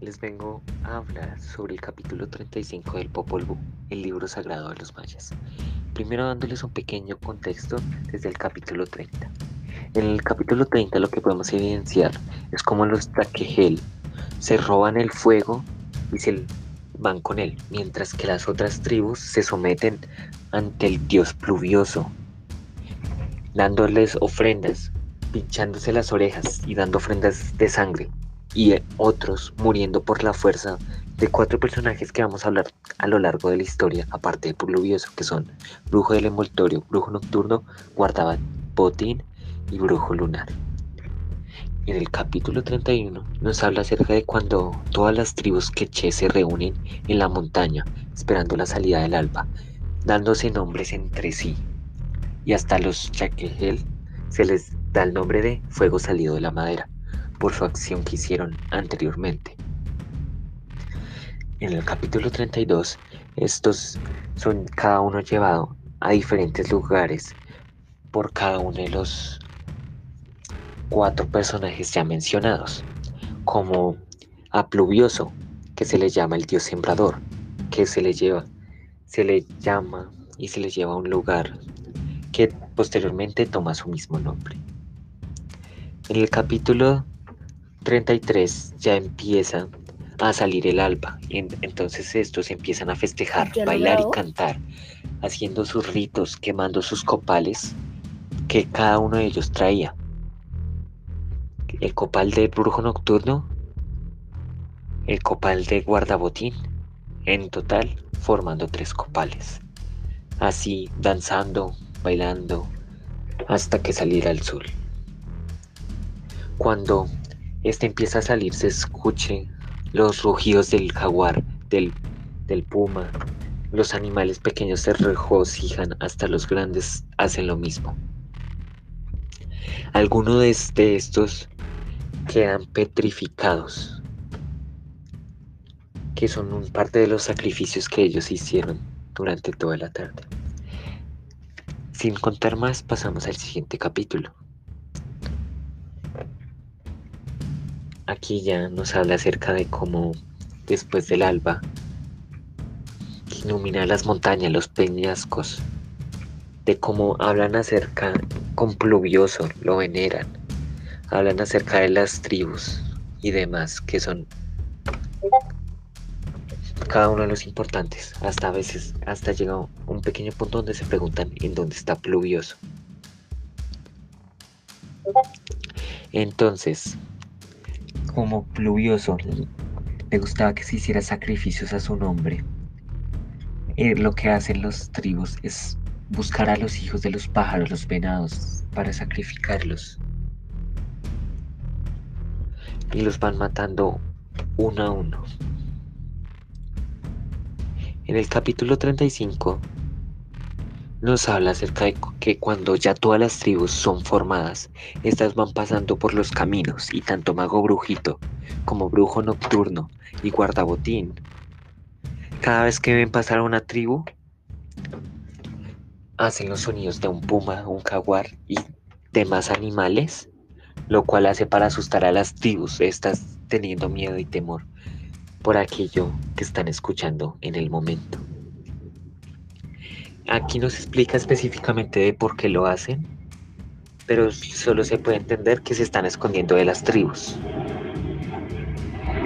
les vengo a hablar sobre el capítulo 35 del Popol Vuh, el libro sagrado de los mayas. Primero dándoles un pequeño contexto desde el capítulo 30. En el capítulo 30 lo que podemos evidenciar es cómo los Taquejel se roban el fuego y se van con él, mientras que las otras tribus se someten ante el dios pluvioso, dándoles ofrendas, pinchándose las orejas y dando ofrendas de sangre y otros muriendo por la fuerza de cuatro personajes que vamos a hablar a lo largo de la historia, aparte de Pluvioso, que son Brujo del Envoltorio, Brujo Nocturno, Botín y Brujo Lunar. En el capítulo 31 nos habla acerca de cuando todas las tribus queche se reúnen en la montaña esperando la salida del alba, dándose nombres entre sí. Y hasta los Chaquejel se les da el nombre de fuego salido de la madera por su acción que hicieron anteriormente. En el capítulo 32, estos son cada uno llevado a diferentes lugares por cada uno de los cuatro personajes ya mencionados, como a Pluvioso, que se le llama el dios sembrador, que se le lleva, se le llama y se le lleva a un lugar que posteriormente toma su mismo nombre. En el capítulo 33 ya empieza a salir el alba. Entonces estos empiezan a festejar, bailar y cantar, haciendo sus ritos, quemando sus copales que cada uno de ellos traía. El copal de brujo nocturno, el copal de guardabotín, en total formando tres copales. Así danzando, bailando, hasta que saliera el sol. Cuando este empieza a salir, se escuche los rugidos del jaguar, del, del puma. Los animales pequeños se regocijan, hasta los grandes hacen lo mismo. Algunos de estos quedan petrificados, que son parte de los sacrificios que ellos hicieron durante toda la tarde. Sin contar más, pasamos al siguiente capítulo. Aquí ya nos habla acerca de cómo después del alba ilumina las montañas, los peñascos, de cómo hablan acerca con pluvioso, lo veneran, hablan acerca de las tribus y demás que son cada uno de los importantes. Hasta a veces, hasta llega un pequeño punto donde se preguntan en dónde está pluvioso. Entonces, como pluvioso, le gustaba que se hiciera sacrificios a su nombre. Eh, lo que hacen los tribus es buscar a los hijos de los pájaros, los venados, para sacrificarlos. Y los van matando uno a uno. En el capítulo 35 nos habla acerca de que cuando ya todas las tribus son formadas, estas van pasando por los caminos y tanto mago brujito como brujo nocturno y guardabotín, cada vez que ven pasar a una tribu, hacen los sonidos de un puma, un jaguar y demás animales, lo cual hace para asustar a las tribus, estas teniendo miedo y temor por aquello que están escuchando en el momento. Aquí no se explica específicamente de por qué lo hacen, pero solo se puede entender que se están escondiendo de las tribus.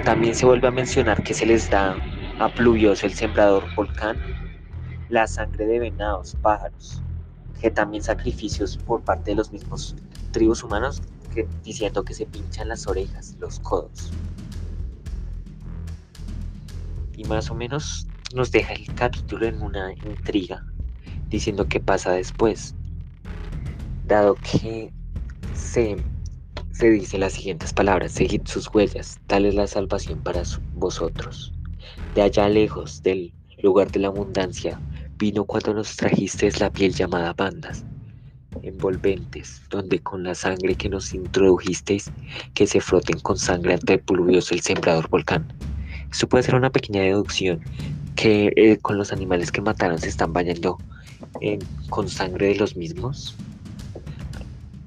También se vuelve a mencionar que se les da a Pluvioso el sembrador volcán la sangre de venados, pájaros, que también sacrificios por parte de los mismos tribus humanos diciendo que se pinchan las orejas, los codos. Y más o menos nos deja el capítulo en una intriga diciendo qué pasa después, dado que se, se dice las siguientes palabras, seguid sus huellas, tal es la salvación para vosotros. De allá lejos del lugar de la abundancia, vino cuando nos trajisteis la piel llamada bandas, envolventes, donde con la sangre que nos introdujisteis, que se froten con sangre ante pluvioso el sembrador volcán. Esto puede ser una pequeña deducción que eh, con los animales que mataron se están bañando con sangre de los mismos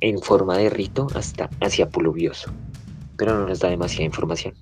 en forma de rito hasta hacia pluvioso, pero no nos da demasiada información.